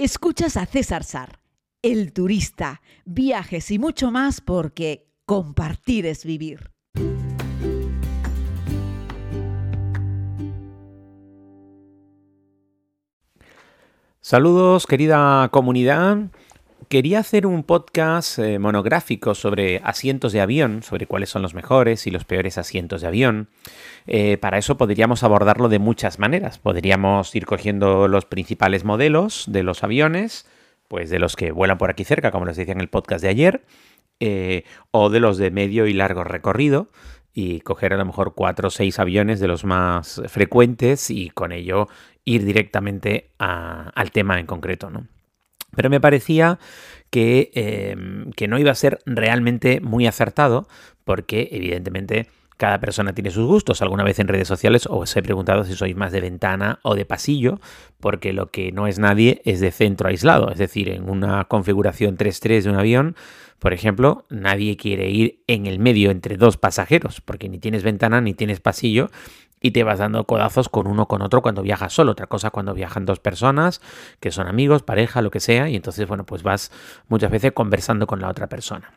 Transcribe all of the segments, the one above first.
Escuchas a César Sar, el turista, viajes y mucho más porque compartir es vivir. Saludos querida comunidad. Quería hacer un podcast eh, monográfico sobre asientos de avión, sobre cuáles son los mejores y los peores asientos de avión. Eh, para eso podríamos abordarlo de muchas maneras. Podríamos ir cogiendo los principales modelos de los aviones, pues de los que vuelan por aquí cerca, como les decía en el podcast de ayer, eh, o de los de medio y largo recorrido y coger a lo mejor cuatro o seis aviones de los más frecuentes y con ello ir directamente al tema en concreto, ¿no? Pero me parecía que, em, que no iba a ser realmente muy acertado porque evidentemente cada persona tiene sus gustos. Alguna vez en redes sociales os he preguntado si sois más de ventana o de pasillo, porque lo que no es nadie es de centro aislado. Es decir, en una configuración 3-3 de un avión, por ejemplo, nadie quiere ir en el medio entre dos pasajeros, porque ni tienes ventana ni tienes pasillo y te vas dando codazos con uno con otro cuando viajas solo. Otra cosa cuando viajan dos personas, que son amigos, pareja, lo que sea, y entonces, bueno, pues vas muchas veces conversando con la otra persona.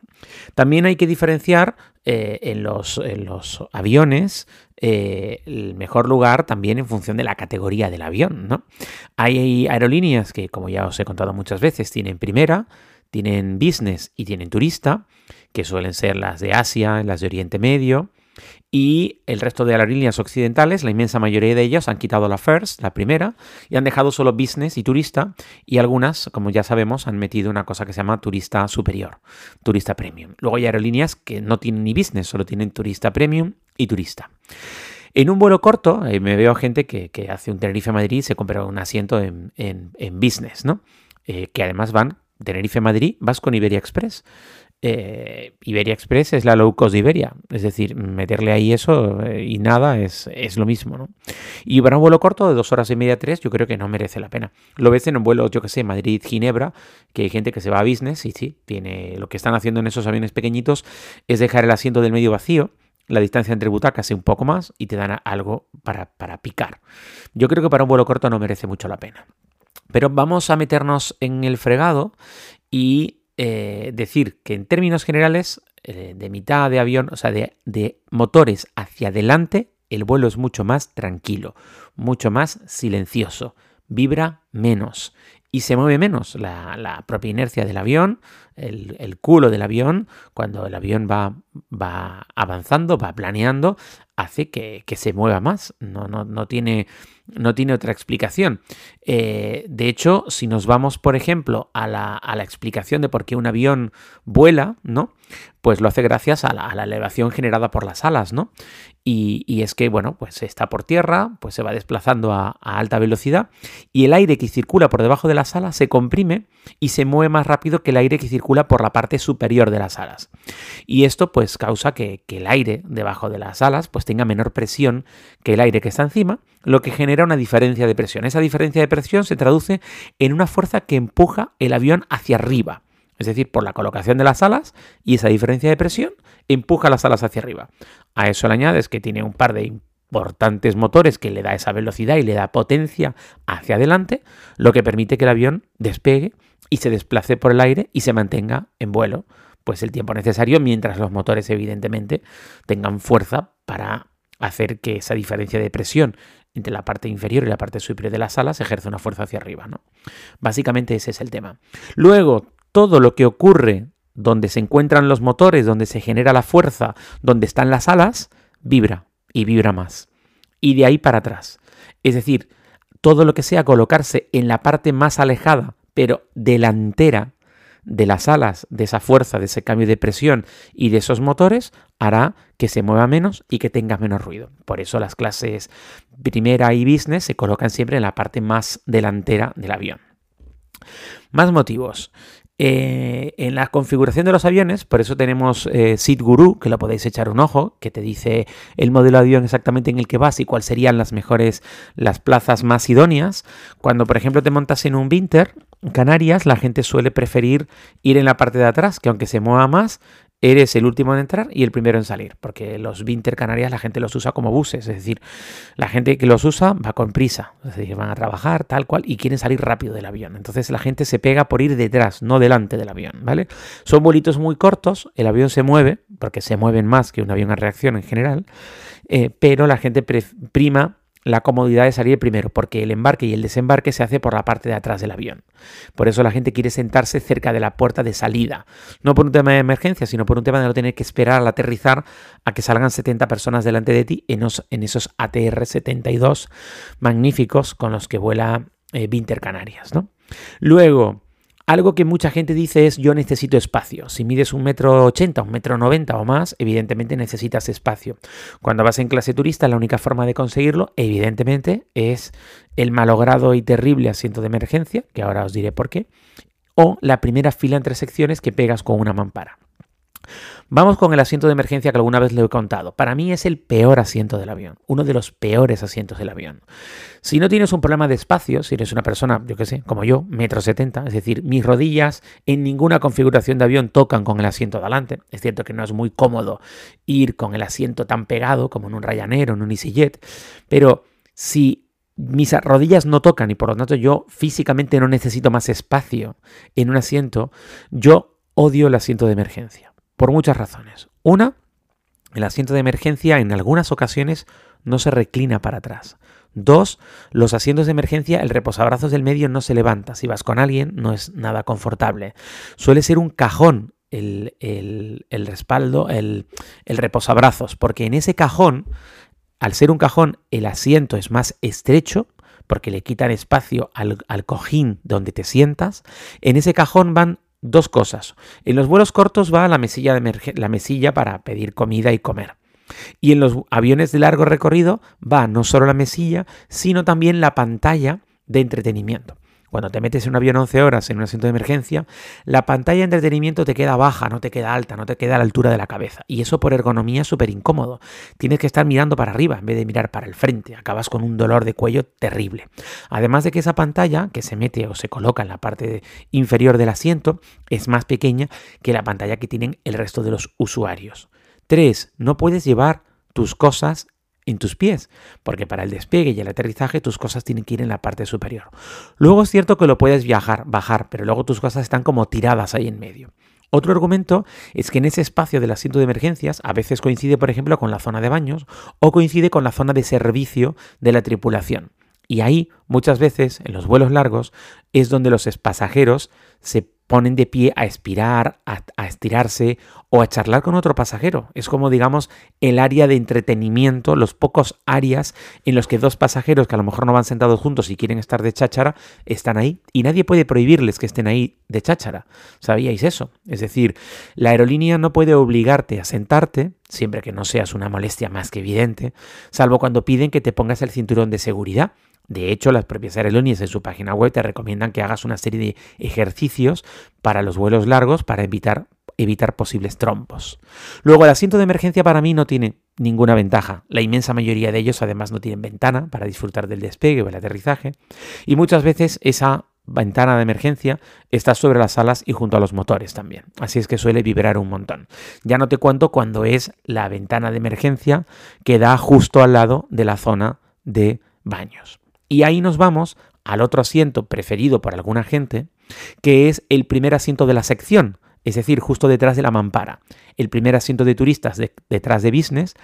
También hay que diferenciar eh, en, los, en, los, aviones eh, el mejor lugar también en función de la categoría del avión, ¿no? Hay aerolíneas que, como ya os he contado muchas veces, tienen primera, tienen business y tienen turista, que suelen ser las de Asia, las de Oriente Medio, y el resto de aerolíneas occidentales, la inmensa mayoría de ellas han quitado la First, la primera, y han dejado solo Business y Turista, y algunas, como ya sabemos, han metido una cosa que se llama Turista Superior, Turista Premium. Luego hay aerolíneas que no tienen ni Business, solo tienen Turista Premium y Turista. En un vuelo corto, eh, me veo gente que, hace un Tenerife-Madrid y se compra un asiento en, Business, ¿no? Eh, que además van Tenerife-Madrid, vas con Iberia Express. Eh, Iberia Express es la low cost de Iberia, es decir, meterle ahí eso eh, y nada es, lo mismo, ¿no? Y para un vuelo corto de dos horas y media, tres, yo creo que no merece la pena. Lo ves en un vuelo, yo que sé, Madrid-Ginebra, que hay gente que se va a business y sí, tiene, lo que están haciendo en esos aviones pequeñitos es dejar el asiento del medio vacío, la distancia entre butacas es un poco más y te dan algo para, para picar. Yo creo que para un vuelo corto no merece mucho la pena. Pero vamos a meternos en el fregado y eh, decir que en términos generales, eh, de mitad de avión, o sea, de, motores hacia adelante, el vuelo es mucho más tranquilo, mucho más silencioso, vibra menos y se mueve menos la, propia inercia del avión, el, culo del avión, cuando el avión va, va avanzando, va planeando, hace que, se mueva más. No, no, no, tiene, no tiene otra explicación. Eh, de hecho, si nos vamos, por ejemplo, a la, a la, explicación de por qué un avión vuela, ¿no? Pues lo hace gracias a la, elevación generada por las alas, ¿no? Y, es que, bueno, pues está por tierra, pues se va desplazando a, alta velocidad y el aire que circula por debajo de las alas se comprime y se mueve más rápido que el aire que circula por la parte superior de las alas. Y esto, pues, causa que, que el aire debajo de las alas, pues tenga menor presión que el aire que está encima, lo que genera una diferencia de presión. Esa diferencia de presión se traduce en una fuerza que empuja el avión hacia arriba. Es decir, por la colocación de las alas y esa diferencia de presión empuja las alas hacia arriba. A eso le añades que tiene un par de importantes motores que le da esa velocidad y le da potencia hacia adelante, lo que permite que el avión despegue y se desplace por el aire y se mantenga en vuelo, pues el tiempo necesario mientras los motores evidentemente tengan fuerza para hacer que esa diferencia de presión entre la parte inferior y la parte superior de las alas ejerce una fuerza hacia arriba. ¿no? Básicamente ese es el tema. Luego, todo lo que ocurre donde se encuentran los motores, donde se genera la fuerza, donde están las alas, vibra y vibra más. Y de ahí para atrás. Es decir, todo lo que sea colocarse en la parte más alejada, pero delantera de las alas, de esa fuerza, de ese cambio de presión y de esos motores, hará que se mueva menos y que tenga menos ruido. Por eso las clases primera y business se colocan siempre en la parte más delantera del avión. Más motivos. Eh, en la configuración de los aviones, por eso tenemos eh, Seat Guru, que lo podéis echar un ojo, que te dice el modelo de avión exactamente en el que vas y cuáles serían las mejores, las plazas más idóneas. Cuando, por ejemplo, te montas en un Winter, Canarias, la gente suele preferir ir en la parte de atrás, que aunque se mueva más, eres el último en entrar y el primero en salir, porque los Vinter Canarias la gente los usa como buses, es decir, la gente que los usa va con prisa, es decir, van a trabajar tal cual y quieren salir rápido del avión. Entonces la gente se pega por ir detrás, no delante del avión, ¿vale? Son vuelitos muy cortos, el avión se mueve, porque se mueven más que un avión a reacción en general, eh, pero la gente prima la comodidad de salir primero, porque el embarque y el desembarque se hace por la parte de atrás del avión. Por eso la gente quiere sentarse cerca de la puerta de salida, no por un tema de emergencia, sino por un tema de no tener que esperar al aterrizar a que salgan 70 personas delante de ti en, esos ATR-72 magníficos con los que vuela eh, Vinter Canarias. ¿no? Luego, algo que mucha gente dice es yo necesito espacio. Si mides un metro ochenta, un metro noventa o más, evidentemente necesitas espacio. Cuando vas en clase turista, la única forma de conseguirlo, evidentemente, es el malogrado y terrible asiento de emergencia, que ahora os diré por qué, o la primera fila entre secciones que pegas con una mampara. Vamos con el asiento de emergencia que alguna vez le he contado. Para mí es el peor asiento del avión, uno de los peores asientos del avión. Si no tienes un problema de espacio, si eres una persona, yo qué sé, como yo, metro setenta, es decir, mis rodillas en ninguna configuración de avión tocan con el asiento de adelante. Es cierto que no es muy cómodo ir con el asiento tan pegado como en un Ryanair o en un EasyJet, pero si mis rodillas no tocan y por lo tanto yo físicamente no necesito más espacio en un asiento, yo odio el asiento de emergencia por muchas razones. Una, el asiento de emergencia en algunas ocasiones no se reclina para atrás. Dos, los asientos de emergencia, el reposabrazos del medio no se levanta. Si vas con alguien, no es nada confortable. Suele ser un cajón el, respaldo, el, el, reposabrazos, porque en ese cajón, al ser un cajón, el asiento es más estrecho, porque le quitan espacio al, al cojín donde te sientas. En ese cajón van dos cosas. En los vuelos cortos va la mesilla, de la mesilla para pedir comida y comer. Y en los aviones de largo recorrido va no solo la mesilla, sino también la pantalla de entretenimiento. Cuando te metes en un avión 11 horas en un asiento de emergencia, la pantalla de entretenimiento te queda baja, no te queda alta, no te queda a la altura de la cabeza. Y eso por ergonomía es súper incómodo. Tienes que estar mirando para arriba en vez de mirar para el frente. Acabas con un dolor de cuello terrible. Además de que esa pantalla que se mete o se coloca en la parte inferior del asiento es más pequeña que la pantalla que tienen el resto de los usuarios. 3. No puedes llevar tus cosas en tus pies, porque para el despegue y el aterrizaje tus cosas tienen que ir en la parte superior. Luego es cierto que lo puedes viajar, bajar, pero luego tus cosas están como tiradas ahí en medio. Otro argumento es que en ese espacio del asiento de emergencias a veces coincide, por ejemplo, con la zona de baños o coincide con la zona de servicio de la tripulación. Y ahí, muchas veces, en los vuelos largos, es donde los pasajeros se ponen de pie a expirar, a, estirarse o a charlar con otro pasajero. Es como, digamos, el área de entretenimiento, los pocos áreas en los que dos pasajeros que a lo mejor no van sentados juntos y quieren estar de cháchara, están ahí y nadie puede prohibirles que estén ahí de cháchara. ¿Sabíais eso? Es decir, la aerolínea no puede obligarte a sentarte, siempre que no seas una molestia más que evidente, salvo cuando piden que te pongas el cinturón de seguridad de hecho, las propias aerolíneas en su página web te recomiendan que hagas una serie de ejercicios para los vuelos largos para evitar, evitar posibles trompos. Luego, el asiento de emergencia para mí no tiene ninguna ventaja. La inmensa mayoría de ellos además no tienen ventana para disfrutar del despegue o el aterrizaje. Y muchas veces esa ventana de emergencia está sobre las alas y junto a los motores también. Así es que suele vibrar un montón. Ya no te cuento cuando es la ventana de emergencia que da justo al lado de la zona de baños. Y ahí nos vamos al otro asiento preferido por alguna gente, que es el primer asiento de la sección, es decir, justo detrás de la mampara. El primer asiento de turistas detrás de business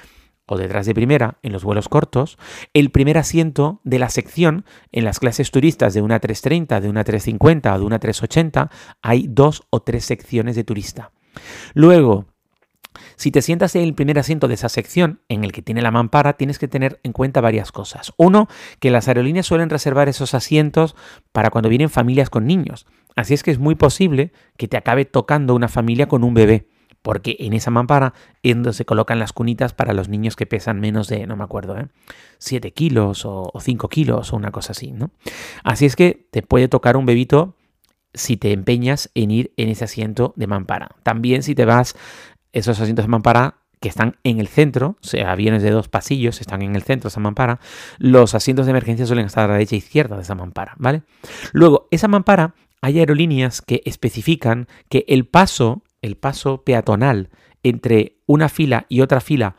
o detrás de primera en los vuelos cortos, el primer asiento de la sección en las clases turistas de una 330, de una 350 o de una 380, hay dos o tres secciones de turista. Luego, si te sientas en el primer asiento de esa sección, en el que tiene la mampara, tienes que tener en cuenta varias cosas. Uno, que las aerolíneas suelen reservar esos asientos para cuando vienen familias con niños. Así es que es muy posible que te acabe tocando una familia con un bebé porque en esa mampara es donde se colocan las cunitas para los niños que pesan menos de, no me acuerdo, ¿eh? 7 kilos o, 5 kilos o una cosa así, ¿no? Así es que te puede tocar un bebito si te empeñas en ir en ese asiento de mampara. También si te vas esos asientos de mampara que están en el centro, o sea, aviones de dos pasillos están en el centro de esa mampara, los asientos de emergencia suelen estar a la derecha e izquierda de esa mampara, ¿vale? Luego, esa mampara, hay aerolíneas que especifican que el paso, el paso peatonal entre una fila y otra fila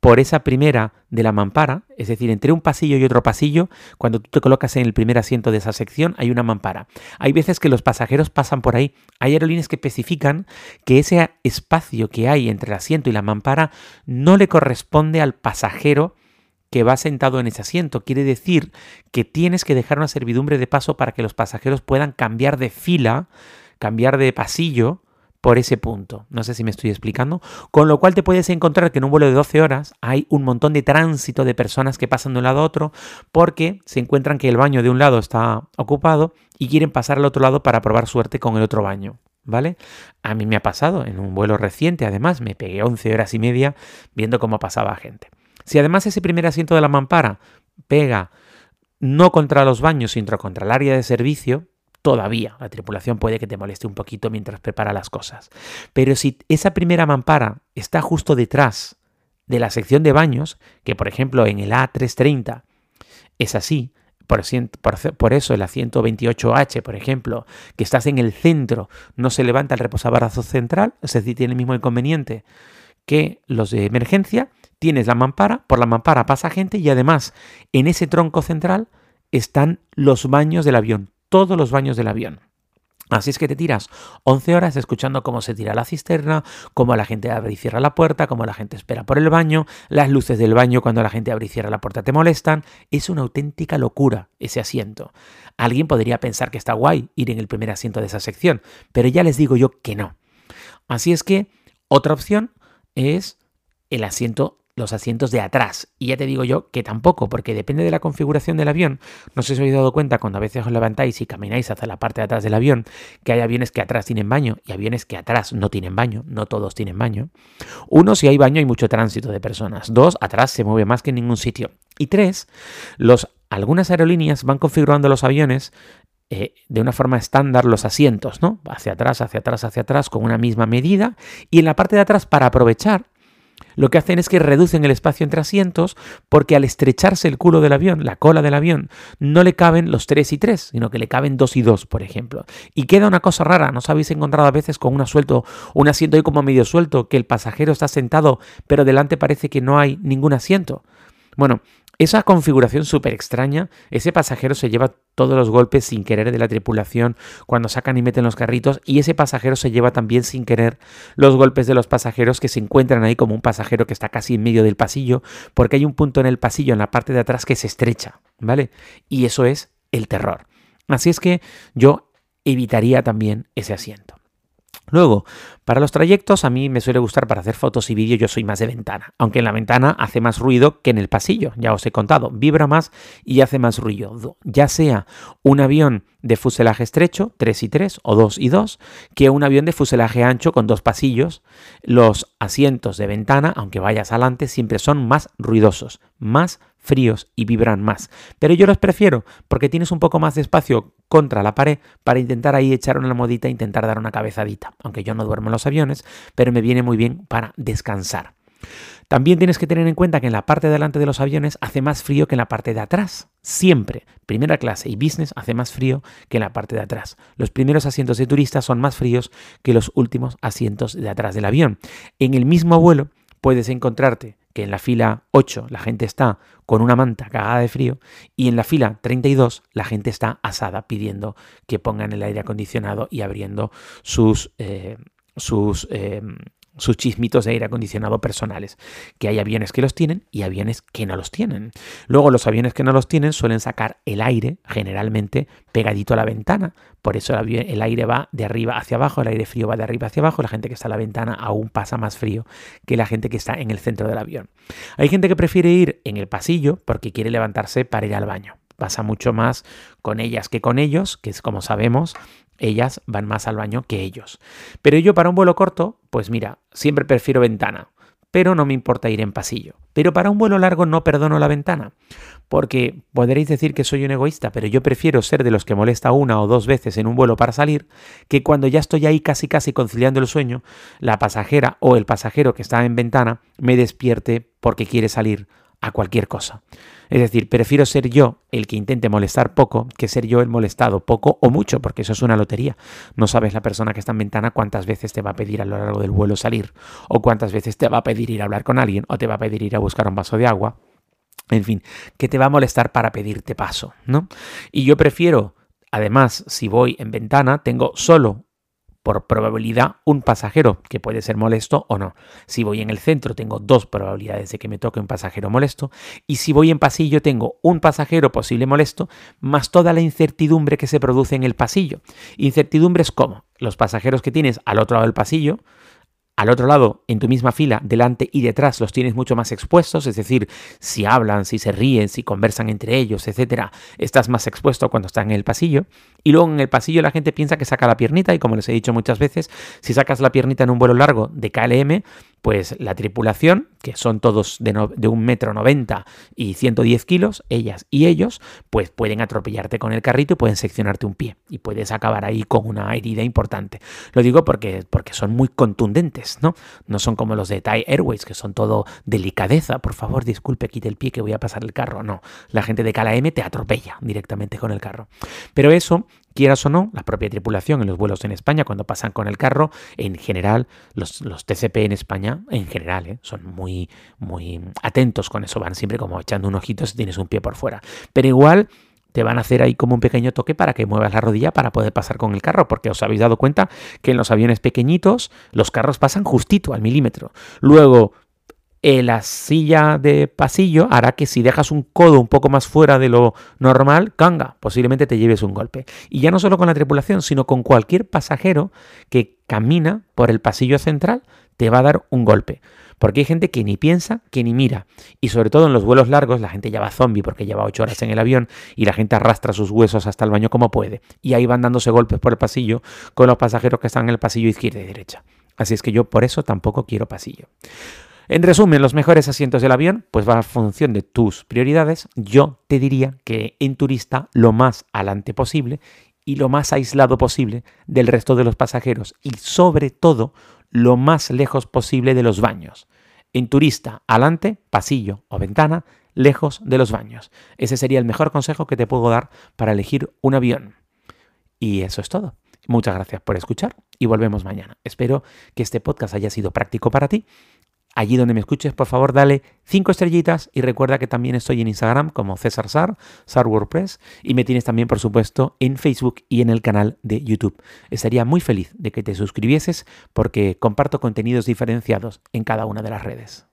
por esa primera de la mampara, es decir, entre un pasillo y otro pasillo, cuando tú te colocas en el primer asiento de esa sección, hay una mampara. Hay veces que los pasajeros pasan por ahí. Hay aerolíneas que especifican que ese espacio que hay entre el asiento y la mampara no le corresponde al pasajero que va sentado en ese asiento. Quiere decir que tienes que dejar una servidumbre de paso para que los pasajeros puedan cambiar de fila, cambiar de pasillo por ese punto. No sé si me estoy explicando. Con lo cual te puedes encontrar que en un vuelo de 12 horas hay un montón de tránsito de personas que pasan de un lado a otro porque se encuentran que el baño de un lado está ocupado y quieren pasar al otro lado para probar suerte con el otro baño. ¿Vale? A mí me ha pasado en un vuelo reciente, además, me pegué 11 horas y media viendo cómo pasaba gente. Si además ese primer asiento de la mampara pega no contra los baños, sino contra el área de servicio, todavía la tripulación puede que te moleste un poquito mientras prepara las cosas. Pero si esa primera mampara está justo detrás de la sección de baños, que por ejemplo en el A330 es así, por, eso el asiento 28H, por ejemplo, que estás en el centro, no se levanta el reposabrazos central, es decir, tiene el mismo inconveniente que los de emergencia, tienes la mampara, por la mampara pasa gente y además en ese tronco central están los baños del avión, todos los baños del avión. Así es que te tiras 11 horas escuchando cómo se tira la cisterna, cómo la gente abre y cierra la puerta, cómo la gente espera por el baño, las luces del baño cuando la gente abre y cierra la puerta te molestan. Es una auténtica locura ese asiento. Alguien podría pensar que está guay ir en el primer asiento de esa sección, pero ya les digo yo que no. Así es que otra opción es el asiento los asientos de atrás. Y ya te digo yo que tampoco, porque depende de la configuración del avión. No sé si os habéis dado cuenta cuando a veces os levantáis y camináis hacia la parte de atrás del avión, que hay aviones que atrás tienen baño y aviones que atrás no tienen baño. No todos tienen baño. Uno, si hay baño hay mucho tránsito de personas. Dos, atrás se mueve más que en ningún sitio. Y tres, los, algunas aerolíneas van configurando los aviones eh, de una forma estándar los asientos, ¿no? Hacia atrás, hacia atrás, hacia atrás, con una misma medida. Y en la parte de atrás, para aprovechar, lo que hacen es que reducen el espacio entre asientos porque al estrecharse el culo del avión, la cola del avión, no le caben los tres y tres, sino que le caben dos y dos, por ejemplo. Y queda una cosa rara, ¿nos habéis encontrado a veces con una suelto, un asiento ahí como medio suelto, que el pasajero está sentado, pero delante parece que no hay ningún asiento? Bueno, esa configuración súper extraña, ese pasajero se lleva todos los golpes sin querer de la tripulación cuando sacan y meten los carritos y ese pasajero se lleva también sin querer los golpes de los pasajeros que se encuentran ahí como un pasajero que está casi en medio del pasillo porque hay un punto en el pasillo en la parte de atrás que se estrecha, ¿vale? Y eso es el terror. Así es que yo evitaría también ese asiento. Luego, para los trayectos a mí me suele gustar para hacer fotos y vídeos, yo soy más de ventana, aunque en la ventana hace más ruido que en el pasillo, ya os he contado, vibra más y hace más ruido, ya sea un avión de fuselaje estrecho, 3 y 3 o 2 y 2, que un avión de fuselaje ancho con dos pasillos. Los asientos de ventana, aunque vayas adelante, siempre son más ruidosos, más fríos y vibran más. Pero yo los prefiero porque tienes un poco más de espacio contra la pared para intentar ahí echar una modita e intentar dar una cabezadita. Aunque yo no duermo en los aviones, pero me viene muy bien para descansar. También tienes que tener en cuenta que en la parte de delante de los aviones hace más frío que en la parte de atrás. Siempre, primera clase y business hace más frío que en la parte de atrás. Los primeros asientos de turistas son más fríos que los últimos asientos de atrás del avión. En el mismo vuelo puedes encontrarte que en la fila 8 la gente está con una manta cagada de frío y en la fila 32 la gente está asada pidiendo que pongan el aire acondicionado y abriendo sus, eh, sus eh, sus chismitos de aire acondicionado personales, que hay aviones que los tienen y aviones que no los tienen. Luego los aviones que no los tienen suelen sacar el aire generalmente pegadito a la ventana, por eso el, aire va de arriba hacia abajo, el aire frío va de arriba hacia abajo, la gente que está a la ventana aún pasa más frío que la gente que está en el centro del avión. Hay gente que prefiere ir en el pasillo porque quiere levantarse para ir al baño pasa mucho más con ellas que con ellos, que es como sabemos, ellas van más al baño que ellos. Pero yo para un vuelo corto, pues mira, siempre prefiero ventana, pero no me importa ir en pasillo. Pero para un vuelo largo no perdono la ventana, porque podréis decir que soy un egoísta, pero yo prefiero ser de los que molesta una o dos veces en un vuelo para salir, que cuando ya estoy ahí casi casi conciliando el sueño, la pasajera o el pasajero que está en ventana me despierte porque quiere salir a cualquier cosa. Es decir, prefiero ser yo el que intente molestar poco que ser yo el molestado poco o mucho, porque eso es una lotería. No sabes la persona que está en ventana cuántas veces te va a pedir a lo largo del vuelo salir, o cuántas veces te va a pedir ir a hablar con alguien, o te va a pedir ir a buscar un vaso de agua. En fin, que te va a molestar para pedirte paso, ¿no? Y yo prefiero, además, si voy en ventana, tengo solo por probabilidad un pasajero que puede ser molesto o no. Si voy en el centro tengo dos probabilidades de que me toque un pasajero molesto y si voy en pasillo tengo un pasajero posible molesto más toda la incertidumbre que se produce en el pasillo. Incertidumbres como los pasajeros que tienes al otro lado del pasillo, al otro lado, en tu misma fila, delante y detrás, los tienes mucho más expuestos, es decir, si hablan, si se ríen, si conversan entre ellos, etcétera, estás más expuesto cuando estás en el pasillo. Y luego en el pasillo la gente piensa que saca la piernita, y como les he dicho muchas veces, si sacas la piernita en un vuelo largo de KLM, pues la tripulación, que son todos de, de un metro noventa y 110 kilos, ellas y ellos, pues pueden atropellarte con el carrito y pueden seccionarte un pie y puedes acabar ahí con una herida importante. Lo digo porque, porque son muy contundentes, ¿no? No son como los de Thai Airways, que son todo delicadeza. Por favor, disculpe, quite el pie que voy a pasar el carro. No, la gente de KLM te atropella directamente con el carro. Pero eso quieras o no, la propia tripulación en los vuelos en España, cuando pasan con el carro, en general, los, los TCP en España, en general, ¿eh? son muy, muy atentos con eso, van siempre como echando un ojito si tienes un pie por fuera. Pero igual te van a hacer ahí como un pequeño toque para que muevas la rodilla para poder pasar con el carro, porque os habéis dado cuenta que en los aviones pequeñitos los carros pasan justito al milímetro. Luego, eh, la silla de pasillo hará que si dejas un codo un poco más fuera de lo normal, canga, posiblemente te lleves un golpe. Y ya no solo con la tripulación, sino con cualquier pasajero que camina por el pasillo central, te va a dar un golpe. Porque hay gente que ni piensa, que ni mira. Y sobre todo en los vuelos largos, la gente ya va zombie porque lleva ocho horas en el avión y la gente arrastra sus huesos hasta el baño como puede. Y ahí van dándose golpes por el pasillo con los pasajeros que están en el pasillo izquierda y derecha. Así es que yo por eso tampoco quiero pasillo. En resumen, los mejores asientos del avión, pues va a función de tus prioridades. Yo te diría que en turista lo más adelante posible y lo más aislado posible del resto de los pasajeros y sobre todo lo más lejos posible de los baños. En turista, adelante, pasillo o ventana, lejos de los baños. Ese sería el mejor consejo que te puedo dar para elegir un avión. Y eso es todo. Muchas gracias por escuchar y volvemos mañana. Espero que este podcast haya sido práctico para ti allí donde me escuches, por favor, dale cinco estrellitas y recuerda que también estoy en Instagram como César Sar, Sar WordPress, y me tienes también, por supuesto, en Facebook y en el canal de YouTube. Estaría muy feliz de que te suscribieses porque comparto contenidos diferenciados en cada una de las redes.